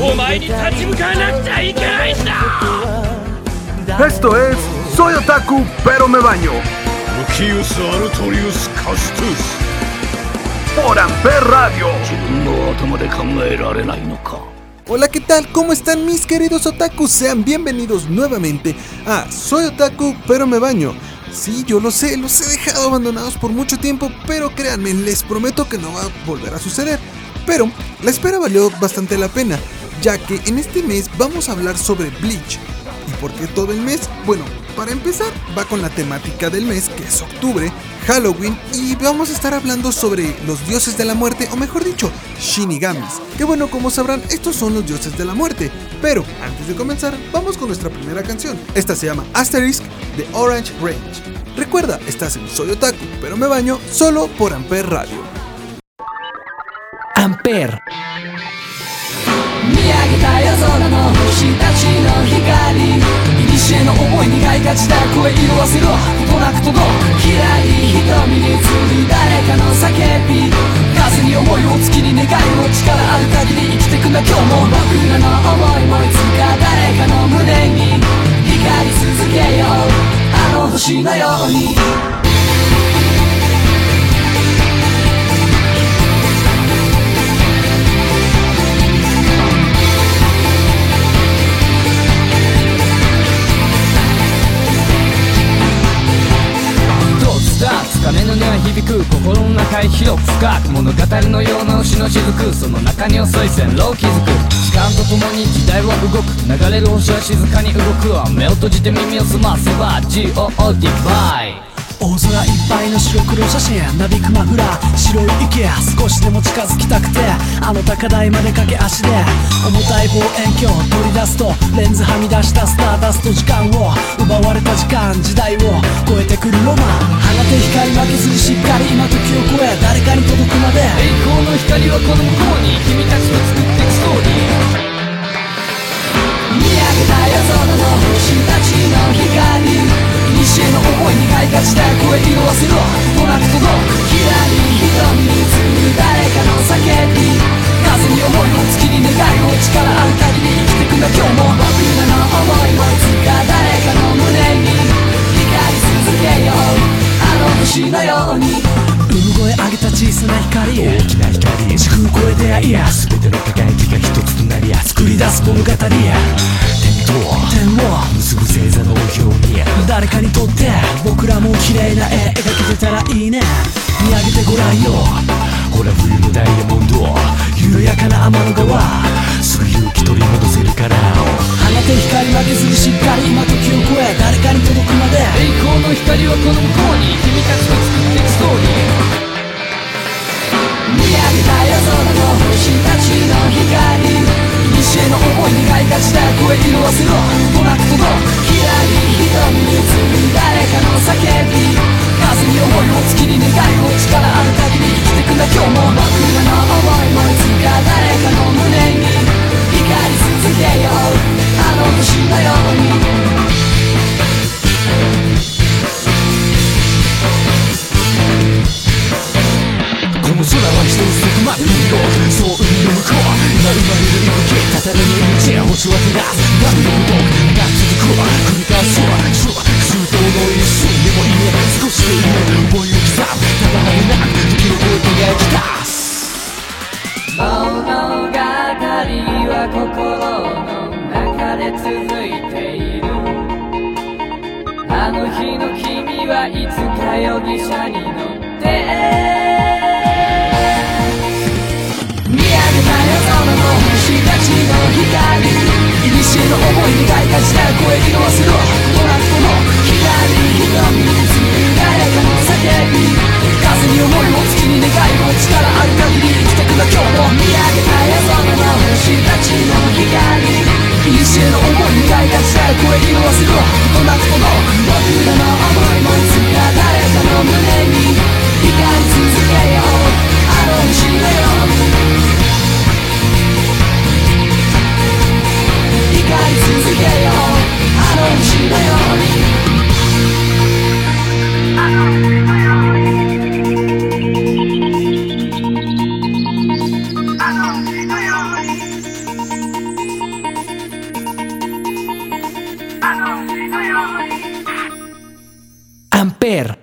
お前に立ち向かわなくちゃいけないんだ Esto es Soy Otaku, pero me baño. ルキウス・アルトリウス・カストゥス Por Amper Radio. 自分の頭で考えられないのか Hola, ¿qué tal? ¿Cómo están mis queridos otakus? Sean bienvenidos nuevamente a Soy Otaku, pero me baño. Sí, yo lo sé, los he dejado abandonados por mucho tiempo, pero créanme, les prometo que no va a volver a suceder. Pero la espera valió bastante la pena, ya que en este mes vamos a hablar sobre Bleach. ¿Y por qué todo el mes? Bueno, para empezar va con la temática del mes, que es octubre, Halloween, y vamos a estar hablando sobre los dioses de la muerte, o mejor dicho, Shinigamis. Que bueno, como sabrán, estos son los dioses de la muerte. Pero antes de comenzar, vamos con nuestra primera canción. Esta se llama Asterisk de Orange Range. Recuerda, estás en Soy Otaku, pero me baño solo por Amper Radio. Amper. た夜空の星たちの光。古の思い苦いがちだ声色あせろ。ことなく届く。きらり瞳に映る誰かの叫び。風に思いを月に願いを力ある限り生きてくんだ。今日も僕らの思いもいつか誰かの胸に光り続けよう。あの星のように。鐘の音は響く心の中へ広く深く物語のような牛の雫。その中に遅い線路を築く。時間とともに時代は動く。流れる星は静かに動く。わ目を閉じて耳を澄ませば GOOD バイ大空いっぱいの白黒写真なびくマフラー白い息少しでも近づきたくてあの高台まで駆け足で重たい望遠鏡取り出すとレンズはみ出したスターダスト時間を奪われた時間時代を超えてくるロマン。放て光負けずにしっかり今時を超え誰かに届くまで。栄光の光はこの向こうに君たちと作っていくストーリー。見上げた夜空の星たちの光西への思いに買いがちだ声色あせろ。となく届くきらり瞳に映る誰かの叫び風に思いを月に願いを力ある限り生きてくんだ今日も僕らの思いもいつか誰かの胸に光り続けよう。あの星のように。産声上げた小さな光大きな光時空超えていや全ての輝きが一つとなりや作り出す物語点と点を結ぶ星座の表に誰かにとって僕らも綺麗な絵描けてたらいいね見上げてごらんよほら冬のダイヤモンド緩やかな天の川すぐ勇気取り戻せるから放て光負けずにしっかり今時を超え誰かに届くまで栄光の光はこの向こうに君たちと作っていくストーリー見上げた夜空の星たちの光の思いに買いがちだ声色あせろとなく届くきらり瞳に映る誰かの叫び。風に思いを月に願いを力ある限り生きてくんだ今日も僕らの思いもいつか誰かの胸に光り続けよう。あの星のように。の空は一つそこまで海をそう海の向こう今生まれる息吹たたらに道や星は照らすバブルの動くが続くわ繰り返すは空空洞の一瞬でもいいね少しでいいね思いを刻むただなれなく時を超えて描き出す物語は心の中で続いているあの日の君はいつか容疑者に乗っての光古の思いにがいがちだ声色あせろとなくこの光瞳に映る誰かの叫び風に思いを月に願いを力ある限り生きてくんだ今日も見上げた夜空の星たちの光西への思い願いがした声色あせろこなすほど僕らの思いもいつか誰かの胸に光り続けようあの星のよ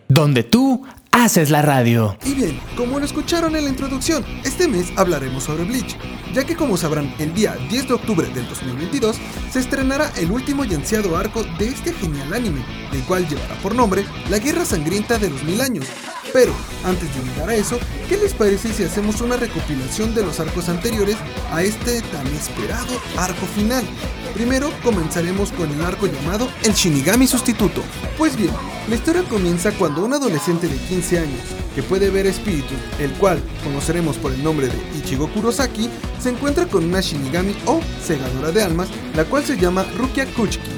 donde tú haces la radio. Y bien, como lo escucharon en la introducción, este mes hablaremos sobre Bleach, ya que como sabrán, el día 10 de octubre del 2022 se estrenará el último y ansiado arco de este genial anime, el cual llevará por nombre La Guerra Sangrienta de los Mil Años. Pero, antes de llegar a eso, ¿qué les parece si hacemos una recopilación de los arcos anteriores a este tan esperado arco final? Primero comenzaremos con el arco llamado El Shinigami Sustituto. Pues bien, la historia comienza cuando un adolescente de 15 años, que puede ver espíritus, el cual conoceremos por el nombre de Ichigo Kurosaki, se encuentra con una Shinigami o segadora de almas, la cual se llama Rukia Kuchiki,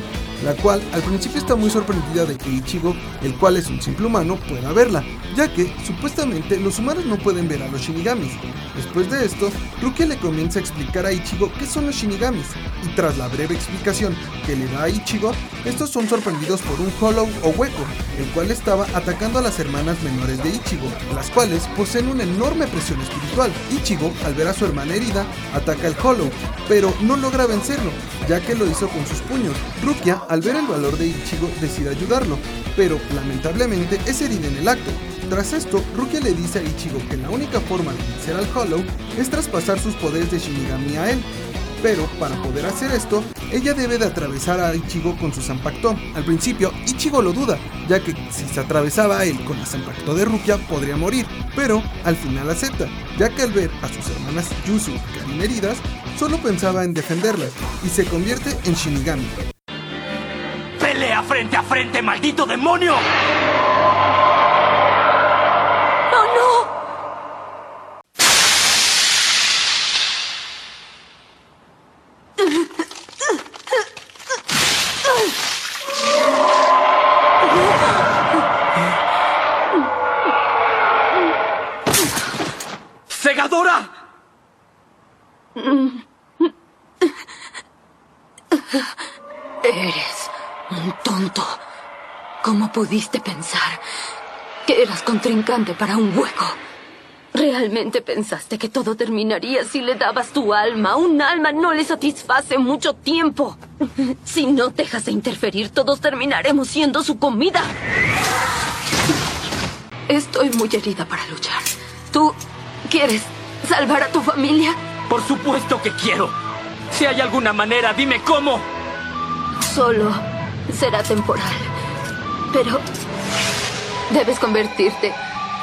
la cual al principio está muy sorprendida de que Ichigo, el cual es un simple humano, pueda verla, ya que supuestamente los humanos no pueden ver a los Shinigamis. Después de esto, Rukia le comienza a explicar a Ichigo qué son los Shinigamis, y tras la breve explicación que le da a Ichigo, estos son sorprendidos por un Hollow o hueco, el cual estaba atacando a las hermanas menores de Ichigo, las cuales poseen una enorme presión espiritual. Ichigo, al ver a su hermana herida, ataca al Hollow, pero no logra vencerlo, ya que lo hizo con sus puños. Rukia, al ver el valor de Ichigo, decide ayudarlo, pero lamentablemente es herida en el acto. Tras esto, Rukia le dice a Ichigo que la única forma de vencer al Hollow es traspasar sus poderes de Shinigami a él. Pero para poder hacer esto, ella debe de atravesar a Ichigo con su Zanpakuto. Al principio, Ichigo lo duda, ya que si se atravesaba a él con la Zanpakuto de Rukia podría morir, pero al final acepta, ya que al ver a sus hermanas Yuzu y Karin heridas, solo pensaba en defenderlas y se convierte en Shinigami. ¡Pelea frente a frente, maldito demonio! ¡Oh, no! ¡Segadora! Eres un tonto. ¿Cómo pudiste pensar que eras contrincante para un hueco? ¿Realmente pensaste que todo terminaría si le dabas tu alma? Un alma no le satisface mucho tiempo. Si no dejas de interferir, todos terminaremos siendo su comida. Estoy muy herida para luchar. ¿Tú quieres salvar a tu familia? Por supuesto que quiero. Si hay alguna manera, dime cómo. Solo será temporal. Pero debes convertirte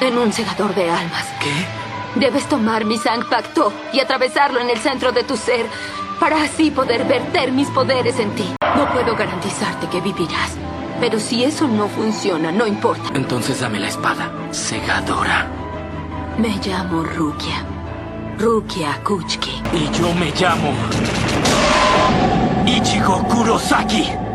en un segador de almas. ¿Qué? Debes tomar mi Pacto y atravesarlo en el centro de tu ser para así poder verter mis poderes en ti. No puedo garantizarte que vivirás. Pero si eso no funciona, no importa. Entonces dame la espada, segadora. Me llamo Rukia. Rukia Kuchki. Y yo me llamo. Ichigo Kurosaki.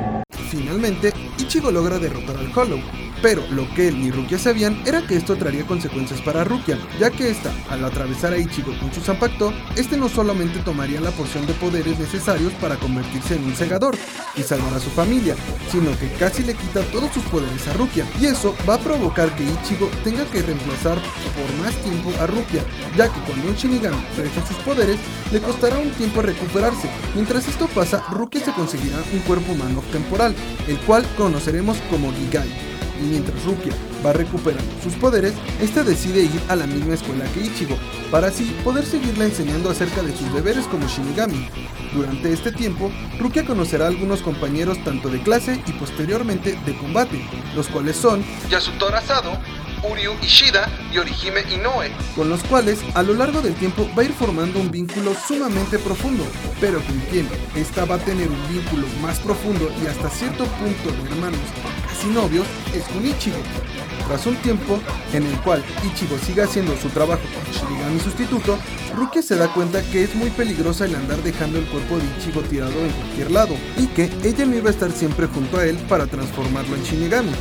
Finalmente, Ichigo logra derrotar al Hollow, pero lo que él ni Rukia sabían era que esto traería consecuencias para Rukia, ya que esta, al atravesar a Ichigo con su Zanpakuto, este no solamente tomaría la porción de poderes necesarios para convertirse en un segador y salvar a su familia, sino que casi le quita todos sus poderes a Rukia, y eso va a provocar que Ichigo tenga que reemplazar por más tiempo a Rukia, ya que cuando un Shinigami regresa sus poderes, le costará un tiempo recuperarse. Mientras esto pasa, Rukia se conseguirá un cuerpo humano temporal, el cual conoceremos como Gigai. Y mientras Rukia va recuperando sus poderes, este decide ir a la misma escuela que Ichigo, para así poder seguirle enseñando acerca de sus deberes como Shinigami. Durante este tiempo, Rukia conocerá a algunos compañeros tanto de clase y posteriormente de combate, los cuales son Yasutora Uryu Ishida y Orihime Inoue, con los cuales a lo largo del tiempo va a ir formando un vínculo sumamente profundo, pero con quien esta va a tener un vínculo más profundo y hasta cierto punto de hermanos casi novios es con Ichigo. Tras un tiempo en el cual Ichigo sigue haciendo su trabajo como Shinigami sustituto, Rukia se da cuenta que es muy peligrosa el andar dejando el cuerpo de Ichigo tirado en cualquier lado y que ella no iba a estar siempre junto a él para transformarlo en Shinigami.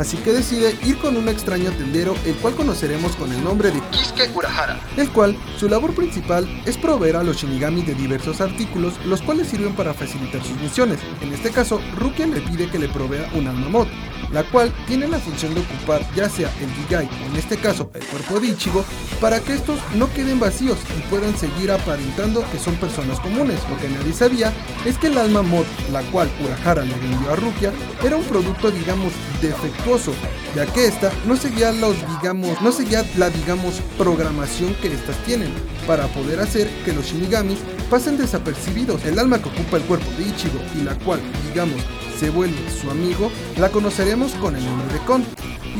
Así que decide ir con un extraño tendero, el cual conoceremos con el nombre de Kisuke Urahara, el cual su labor principal es proveer a los Shinigami de diversos artículos, los cuales sirven para facilitar sus misiones. En este caso, Rukia le pide que le provea un alma mod, la cual tiene la función de ocupar ya sea el Gigai o en este caso el cuerpo de Ichigo para que estos no queden vacíos y puedan seguir aparentando que son personas comunes. Lo que nadie sabía es que el alma mod, la cual Urahara le vendió a Rukia, era un producto digamos defectuoso, ya que esta no seguía los digamos, no seguía la digamos programación que estas tienen para poder hacer que los Shinigamis pasen desapercibidos. El alma que ocupa el cuerpo de Ichigo y la cual digamos se vuelve su amigo, la conoceremos con el nombre de Kon.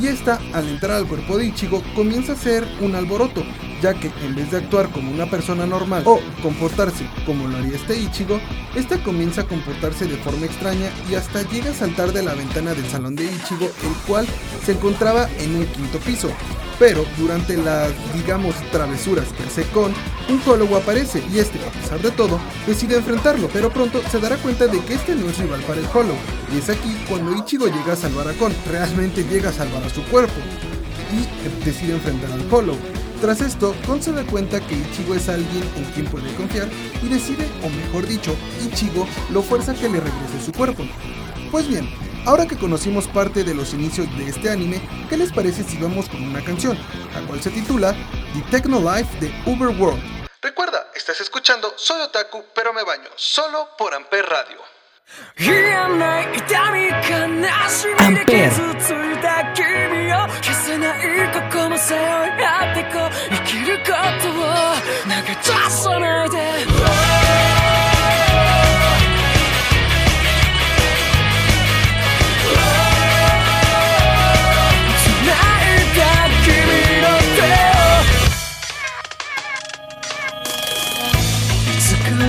Y esta, al entrar al cuerpo de Ichigo, comienza a ser un alboroto, ya que en vez de actuar como una persona normal o comportarse como lo haría este Ichigo, esta comienza a comportarse de forma extraña y hasta llega a saltar de la ventana del salón de Ichigo, el cual se encontraba en un quinto piso. Pero durante las, digamos, travesuras que hace Kon, un Hollow aparece y este, a pesar de todo, decide enfrentarlo, pero pronto se dará cuenta de que este no es rival para el Hollow. Y es aquí cuando Ichigo llega a salvar a Kon, realmente llega a salvar a su cuerpo y decide enfrentar al Hollow. Tras esto, Kon se da cuenta que Ichigo es alguien en quien puede confiar y decide, o mejor dicho, Ichigo lo fuerza a que le regrese su cuerpo. Pues bien, ahora que conocimos parte de los inicios de este anime, ¿qué les parece si vamos con una canción, la cual se titula The Techno Life de Uberworld? Recuerda, estás escuchando Soy Otaku, pero me baño, solo por Amper Radio. Amper. ることを投げ出さないで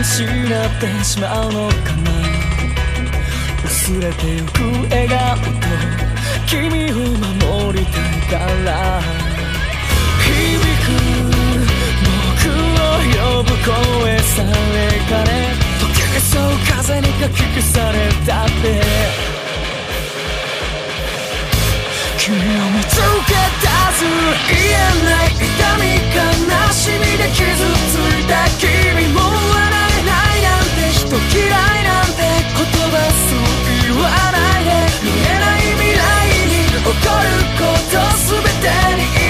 失ってしまうのかな。薄れてゆく笑顔と君を守りたいから。呼ぶ声さえかね溶けそう風にかき消されたって。君を見つけ出す言えない痛み悲しみで傷ついた君も笑えないなんて人嫌いなんて言葉そう言わないで。見えない未来に起こること全てに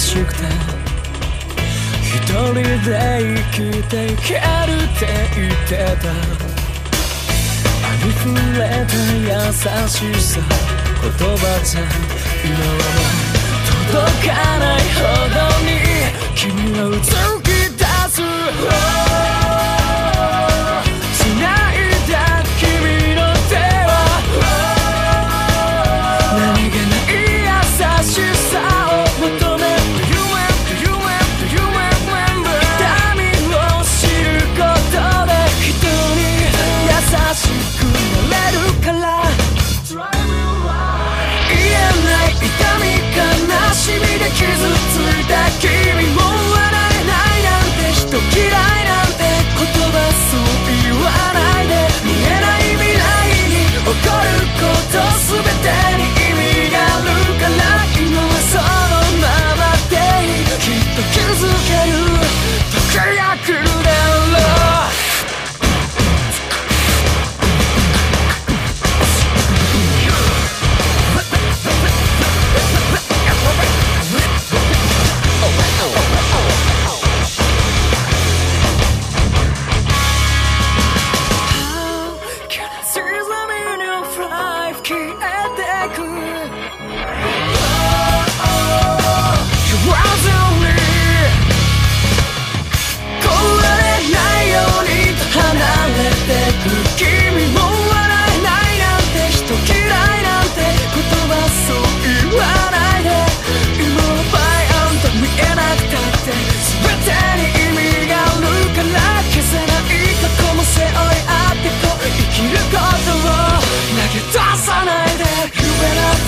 しくて一人で生きていけるって言ってた。ありふれた優しさ。言葉じゃ今はもう届かないほどに君はうつき出す。つい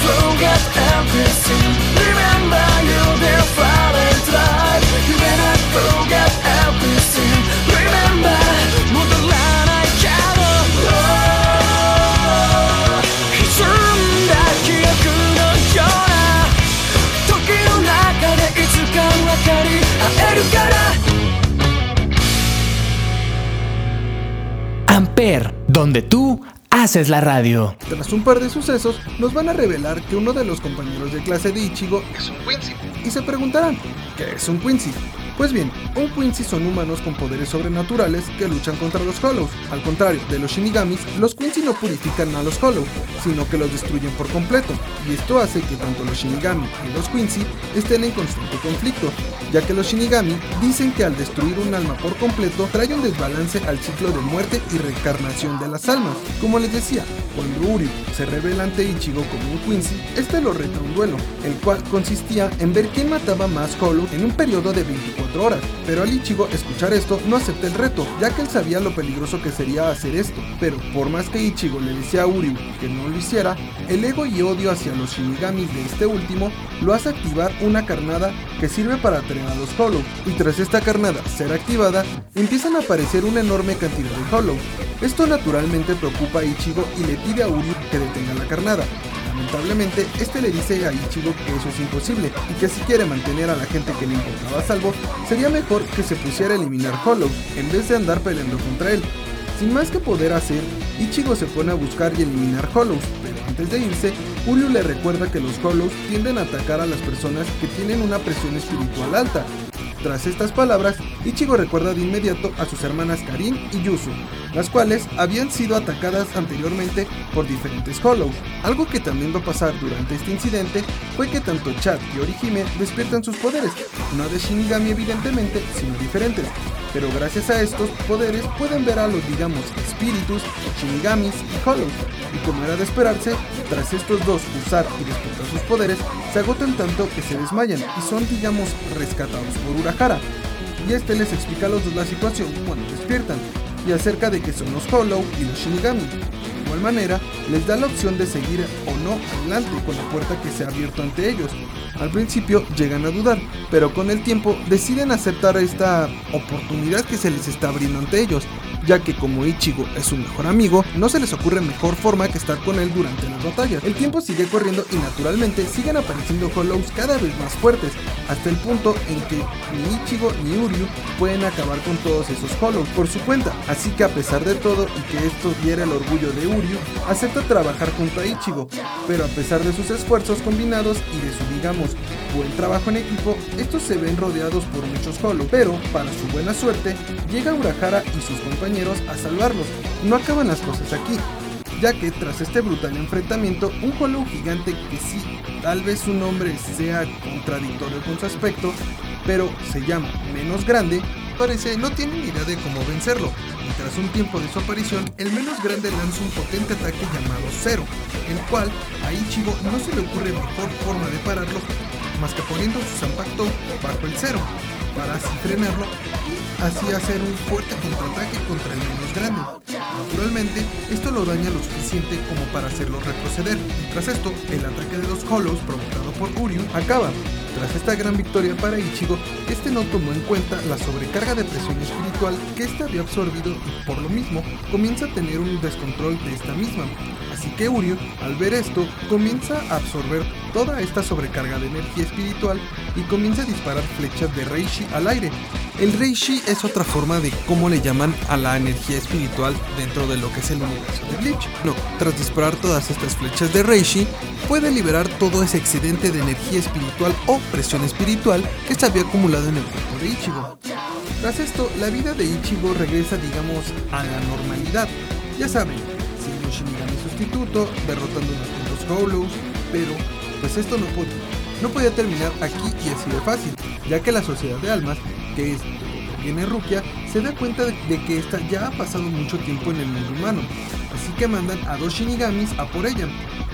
everything Remember you dear falling life You better forget everything Remember 戻らないけど歪んだ記憶のような時の中でいつか分かり合えるから Amper, donde tú haces la radio. Tras un par de sucesos, nos van a revelar que uno de los compañeros de clase de Ichigo es un Quincy. Y se preguntarán, ¿qué es un Quincy? Pues bien, un Quincy son humanos con poderes sobrenaturales que luchan contra los Hollows. Al contrario de los Shinigamis, los Quincy no purifican a los Hollows, sino que los destruyen por completo. Y esto hace que tanto los Shinigami y los Quincy estén en constante conflicto, ya que los Shinigami dicen que al destruir un alma por completo trae un desbalance al ciclo de muerte y reencarnación de las almas. Como les decía, cuando Uryu se revela ante Ichigo como un Quincy, este lo reta un duelo, el cual consistía en ver quién mataba más Hollows en un periodo de 24 horas. Pero al Ichigo escuchar esto no acepta el reto, ya que él sabía lo peligroso que sería hacer esto. Pero por más que Ichigo le decía a Uryu que no lo hiciera, el ego y odio hacia los Shinigamis de este último lo hace activar una carnada que sirve para atraer a los Hollow. Y tras esta carnada ser activada, empiezan a aparecer una enorme cantidad de Hollow. Esto naturalmente preocupa a Ichigo y le pide a Uryu que detenga la carnada. Lamentablemente, este le dice a Ichigo que eso es imposible y que si quiere mantener a la gente que le importaba a salvo, sería mejor que se pusiera a eliminar Hollow en vez de andar peleando contra él. Sin más que poder hacer, Ichigo se pone a buscar y eliminar Hollows, pero antes de irse, Uryu le recuerda que los Hollows tienden a atacar a las personas que tienen una presión espiritual alta. Tras estas palabras, Ichigo recuerda de inmediato a sus hermanas Karin y Yuzu, las cuales habían sido atacadas anteriormente por diferentes Hollows. Algo que también va a pasar durante este incidente fue que tanto Chad y Orihime despiertan sus poderes, no de Shinigami evidentemente, sino diferentes. Pero gracias a estos poderes pueden ver a los digamos espíritus, Shinigamis y Hollows. Y como era de esperarse, tras estos dos usar y despertar sus poderes, se agotan tanto que se desmayan y son digamos rescatados por Urahara. Y este les explica a los dos la situación cuando despiertan y acerca de que son los Hollow y los Shinigami. De igual manera, les da la opción de seguir o no adelante con la puerta que se ha abierto ante ellos. Al principio llegan a dudar, pero con el tiempo deciden aceptar esta oportunidad que se les está abriendo ante ellos, ya que como Ichigo es su mejor amigo, no se les ocurre mejor forma que estar con él durante las batallas. El tiempo sigue corriendo y naturalmente siguen apareciendo Hollows cada vez más fuertes, hasta el punto en que ni Ichigo ni Uryu pueden acabar con todos esos Hollows por su cuenta. Así que a pesar de todo y que esto diera el orgullo de Uryu, trabajar junto a Ichigo, pero a pesar de sus esfuerzos combinados y de su digamos buen trabajo en equipo, estos se ven rodeados por muchos Hollow, pero para su buena suerte, llega Urahara y sus compañeros a salvarlos. No acaban las cosas aquí, ya que tras este brutal enfrentamiento, un Hollow gigante que sí, tal vez su nombre sea contradictorio con su aspecto, pero se llama menos grande, parece no tiene ni idea de cómo vencerlo, tras un tiempo de su aparición, el menos grande lanza un potente ataque llamado Zero, el cual a Ichigo no se le ocurre mejor forma de pararlo más que poniendo su zampacto bajo el Zero, para así frenarlo y así hacer un fuerte contraataque contra el menos grande. Naturalmente, esto lo daña lo suficiente como para hacerlo retroceder, y tras esto, el ataque de los Hollows provocado por Uryu acaba. Tras esta gran victoria para Ichigo, este no tomó en cuenta la sobrecarga de presión espiritual que este había absorbido y por lo mismo comienza a tener un descontrol de esta misma. Así que Uryu, al ver esto, comienza a absorber toda esta sobrecarga de energía espiritual y comienza a disparar flechas de Reishi al aire. El Reishi es otra forma de cómo le llaman a la energía espiritual dentro de lo que es el universo de Bleach. No, tras disparar todas estas flechas de Reishi, puede liberar todo ese excedente de energía espiritual o presión espiritual que se había acumulado en el cuerpo de Ichigo. Tras esto, la vida de Ichigo regresa, digamos, a la normalidad. Ya saben, sin un Shinigami sustituto, derrotando unos cuantos Hollows, pero pues esto no podía, no podía terminar aquí y así de fácil, ya que la sociedad de almas, que es viene Rukia, se da cuenta de, que esta ya ha pasado mucho tiempo en el mundo humano, así que mandan a dos Shinigamis a por ella.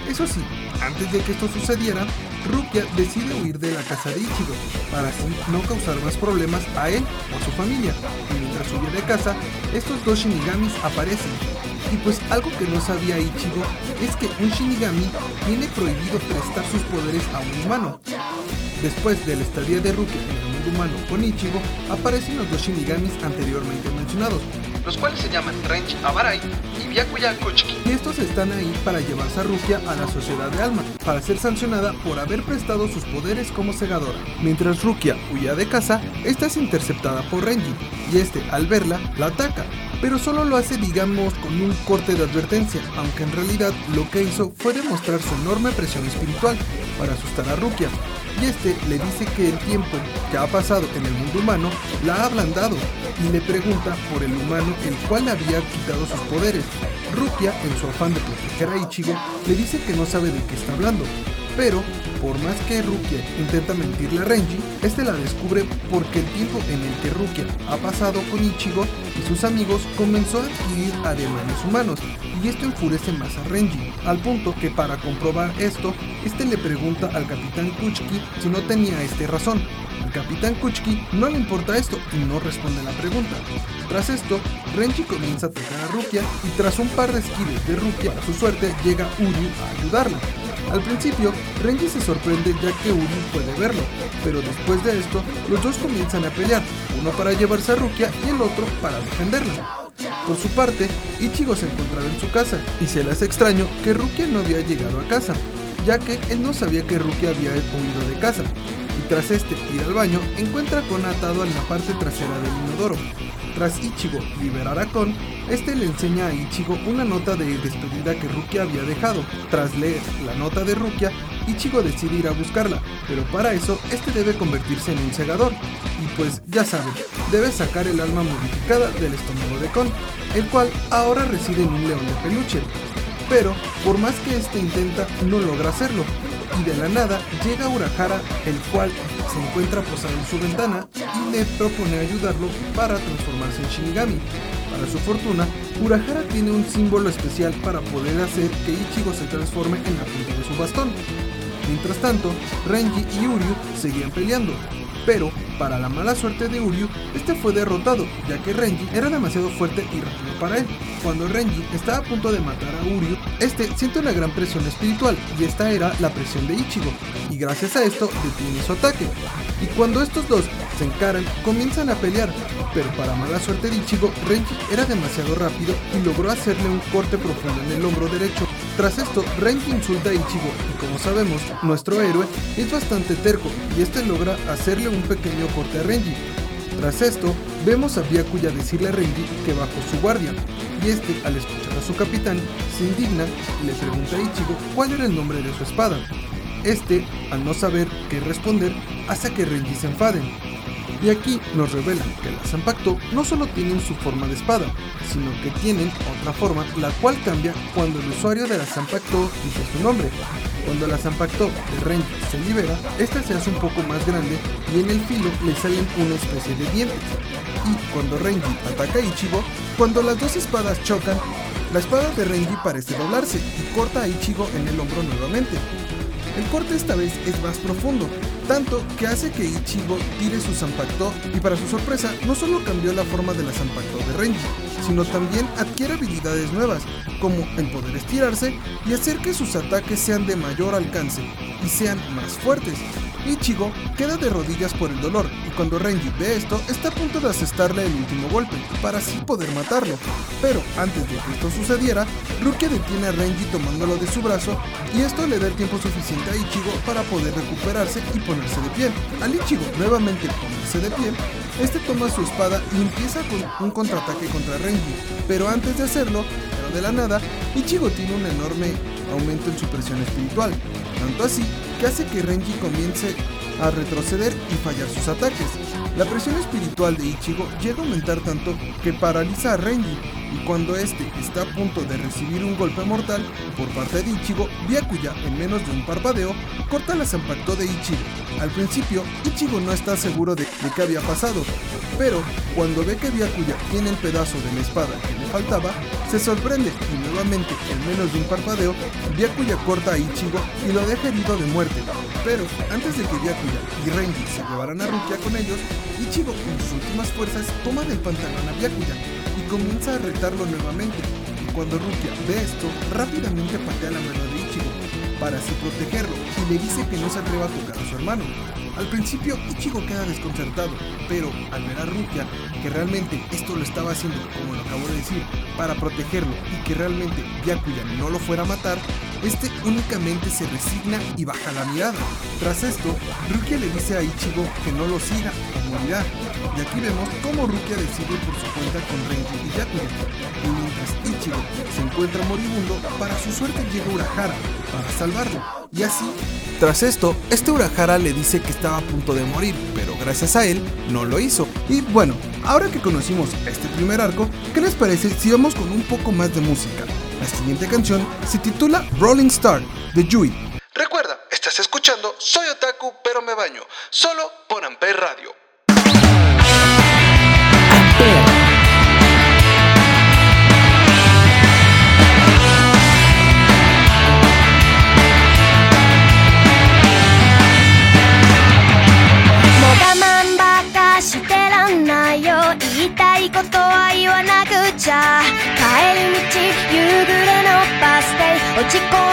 Eso sí, antes de que esto sucediera, Rukia decide huir de la casa de Ichigo para así no causar más problemas a él o a su familia. Y mientras huye de casa, estos dos Shinigamis aparecen. Y pues algo que no sabía Ichigo es que un Shinigami tiene prohibido prestar sus poderes a un humano. Después de la estadía de Rukia en humano con Ichigo, aparecen los dos Shinigamis anteriormente mencionados, los cuales se llaman Renji Abarai y Byakuya Kuchiki. Y estos están ahí para llevarse a Rukia a la Sociedad de Alma, para ser sancionada por haber prestado sus poderes como segadora. Mientras Rukia huía de casa, esta es interceptada por Renji, y este, al verla, la ataca, pero solo lo hace digamos con un corte de advertencia, aunque en realidad lo que hizo fue demostrar su enorme presión espiritual para asustar a Rukia, y este le dice que el tiempo que ha pasado en el mundo humano la ha ablandado y le pregunta por el humano el cual había quitado sus poderes. Rukia, en su afán de proteger a Ichigo, le dice que no sabe de qué está hablando, pero por más que Rukia intenta mentirle a Renji, este la descubre porque el tiempo en el que Rukia ha pasado con Ichigo y sus amigos comenzó a adquirir ademanes humanos, y esto enfurece más a Renji, al punto que para comprobar esto, este le pregunta al capitán Kuchiki si no tenía este razón. Al capitán Kuchiki no le importa esto y no responde la pregunta. Tras esto, Renji comienza a atacar a Rukia y tras un par de skills de Rukia, a su suerte llega Uryu a ayudarla. Al principio, Renji se sorprende ya que Uryu puede verlo, pero después de esto, los dos comienzan a pelear, uno para llevarse a Rukia y el otro para defenderla. Por su parte, Ichigo se encontraba en su casa y se le hace extraño que Rukia no había llegado a casa, ya que él no sabía que Rukia había huido de casa. Tras este ir al baño, encuentra a Kon atado en la parte trasera del inodoro. Tras Ichigo liberar a Kon, este le enseña a Ichigo una nota de despedida que Rukia había dejado. Tras leer la nota de Rukia, Ichigo decide ir a buscarla, pero para eso este debe convertirse en un segador. Y pues ya saben, debe sacar el alma modificada del estómago de Kon, el cual ahora reside en un león de peluche. Pero, por más que este intenta, no logra hacerlo. Y de la nada llega Urahara, el cual se encuentra posado en su ventana y le propone ayudarlo para transformarse en Shinigami. Para su fortuna, Urahara tiene un símbolo especial para poder hacer que Ichigo se transforme en la punta de su bastón. Mientras tanto, Renji y Uryu seguían peleando, pero para la mala suerte de Uryu, este fue derrotado, ya que Renji era demasiado fuerte y rápido para él. Cuando Renji está a punto de matar a Uryu, este siente una gran presión espiritual, y esta era la presión de Ichigo, y gracias a esto detiene su ataque. Y cuando estos dos se encaran, comienzan a pelear, pero para mala suerte de Ichigo, Renji era demasiado rápido y logró hacerle un corte profundo en el hombro derecho. Tras esto, Renji insulta a Ichigo y como sabemos, nuestro héroe es bastante terco y este logra hacerle un pequeño corte a Renji. Tras esto, vemos a Byakuya decirle a Renji que bajo su guardia, y este, al escuchar a su capitán, se indigna y le pregunta a Ichigo cuál era el nombre de su espada. Este, al no saber qué responder, hace que Renji se enfaden. Y aquí nos revelan que las Zanpakuto no solo tienen su forma de espada, sino que tienen otra forma, la cual cambia cuando el usuario de la Zanpakuto dice su nombre. Cuando la Zanpakuto de Renji se libera, esta se hace un poco más grande y en el filo le salen una especie de dientes. Y cuando Renji ataca a Ichigo, cuando las dos espadas chocan, la espada de Renji parece doblarse y corta a Ichigo en el hombro nuevamente. El corte esta vez es más profundo, tanto que hace que Ichigo tire su Zanpakuto y para su sorpresa no solo cambió la forma de la Zanpakuto de Renji, sino también adquiere habilidades nuevas, como el poder estirarse y hacer que sus ataques sean de mayor alcance y sean más fuertes. Ichigo queda de rodillas por el dolor y cuando Renji ve esto está a punto de asestarle el último golpe para así poder matarlo. Pero antes de que esto sucediera, Rukia detiene a Renji tomándolo de su brazo y esto le da el tiempo suficiente a Ichigo para poder recuperarse y ponerse de pie. Al Ichigo nuevamente ponerse de pie, este toma su espada y empieza con un contraataque contra Renji, pero antes de hacerlo, pero de la nada, Ichigo tiene un enorme aumento en su presión espiritual, tanto así que hace que Renji comience a retroceder y fallar sus ataques. La presión espiritual de Ichigo llega a aumentar tanto que paraliza a Renji y cuando este está a punto de recibir un golpe mortal por parte de Ichigo, Byakuya en menos de un parpadeo corta la zampacto de Ichigo. Al principio, Ichigo no está seguro de, de qué había pasado, pero cuando ve que Byakuya tiene el pedazo de la espada faltaba, se sorprende y nuevamente en menos de un parpadeo, Byakuya corta a Ichigo y lo deja herido de muerte. Pero antes de que Byakuya y Renji se llevaran a Rukia con ellos, Ichigo con sus últimas fuerzas toma del pantalón a Byakuya y comienza a retarlo nuevamente. Y cuando Rukia ve esto, rápidamente patea la mano para así protegerlo y le dice que no se atreva a tocar a su hermano. Al principio Ichigo queda desconcertado, pero al ver a Rukia que realmente esto lo estaba haciendo, como lo acabo de decir, para protegerlo y que realmente Byakuya no lo fuera a matar, este únicamente se resigna y baja la mirada. Tras esto, Rukia le dice a Ichigo que no lo siga o morirá. Y aquí vemos cómo Rukia decide por su cuenta con Renji y Byakuya. Y mientras Ichigo se encuentra moribundo, para su suerte llega Urahara para salvarlo. Y así, tras esto, este Urahara le dice que estaba a punto de morir, pero gracias a él no lo hizo. Y bueno, ahora que conocimos este primer arco, ¿qué les parece si vamos con un poco más de música? La siguiente canción se titula Rolling Star de Yui. Recuerda, estás escuchando Soy Otaku pero me baño, solo por Amper Radio. Donde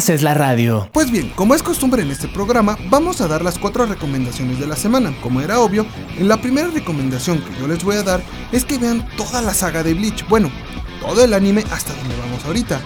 haces la radio. Pues bien, como es costumbre en este programa, vamos a dar las cuatro recomendaciones de la semana. Como era obvio, en la primera recomendación que yo les voy a dar es que vean toda la saga de Bleach. Bueno, todo el anime hasta donde vamos ahorita.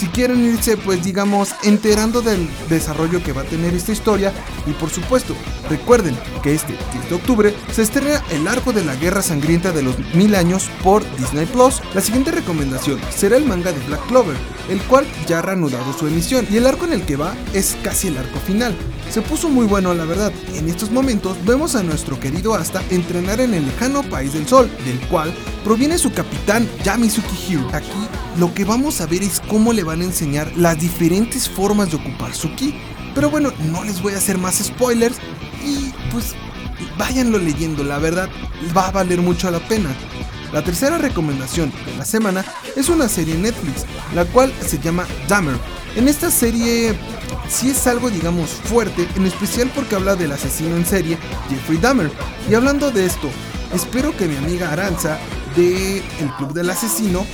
Si quieren irse pues digamos enterando del desarrollo que va a tener esta historia y por supuesto recuerden que este 10 de octubre se estrena el arco de la guerra sangrienta de los mil años por Disney Plus. La siguiente recomendación será el manga de Black Clover, el cual ya ha reanudado su emisión y el arco en el que va es casi el arco final. Se puso muy bueno la verdad. En estos momentos vemos a nuestro querido Asta entrenar en el lejano país del sol, del cual proviene su capitán Yamizuki Hiro. Aquí lo que vamos a ver es cómo le van a enseñar las diferentes formas de ocupar su ki. Pero bueno, no les voy a hacer más spoilers y pues váyanlo leyendo, la verdad va a valer mucho la pena. La tercera recomendación de la semana es una serie Netflix, la cual se llama Dahmer. En esta serie sí es algo digamos fuerte, en especial porque habla del asesino en serie Jeffrey Dahmer. Y hablando de esto, espero que mi amiga Aranza de El Club del Asesino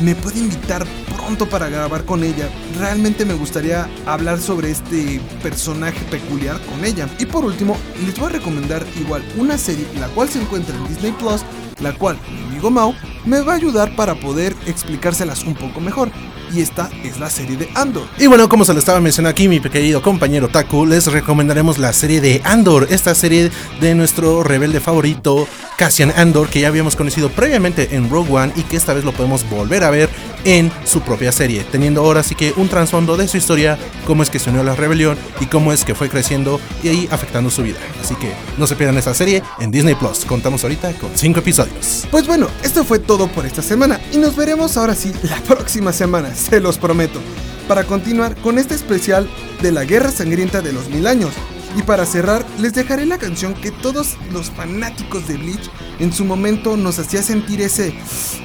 me pueda invitar pronto para grabar con ella. Realmente me gustaría hablar sobre este personaje peculiar con ella. Y por último, les voy a recomendar igual una serie la cual se encuentra en Disney Plus, la cual mi amigo Mau me va a ayudar para poder explicárselas un poco mejor y esta es la serie de Andor. Y bueno, como se lo estaba mencionando aquí mi querido compañero Taku, les recomendaremos la serie de Andor, esta serie de nuestro rebelde favorito Cassian Andor, que ya habíamos conocido previamente en Rogue One y que esta vez lo podemos volver a ver en su propia serie, teniendo ahora sí que un trasfondo de su historia, cómo es que se unió a la rebelión y cómo es que fue creciendo y ahí afectando su vida. Así que no se pierdan esa serie en Disney Plus. Contamos ahorita con 5 episodios. Pues bueno, esto fue todo por esta semana y nos veremos ahora sí la próxima semana se los prometo, para continuar con este especial de la Guerra Sangrienta de los Mil Años. Y para cerrar, les dejaré la canción que todos los fanáticos de Bleach en su momento nos hacía sentir ese...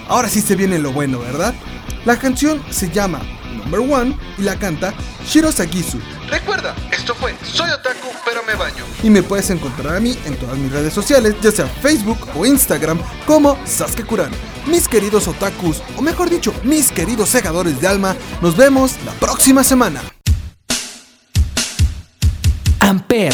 Ahora sí se viene lo bueno, ¿verdad? La canción se llama Number One y la canta Shiro Sagisu. Recuerda, esto fue Soy Otaku pero me baño. Y me puedes encontrar a mí en todas mis redes sociales, ya sea Facebook o Instagram, como Sasuke Kuran. Mis queridos otakus, o mejor dicho, mis queridos segadores de alma, nos vemos la próxima semana. Amper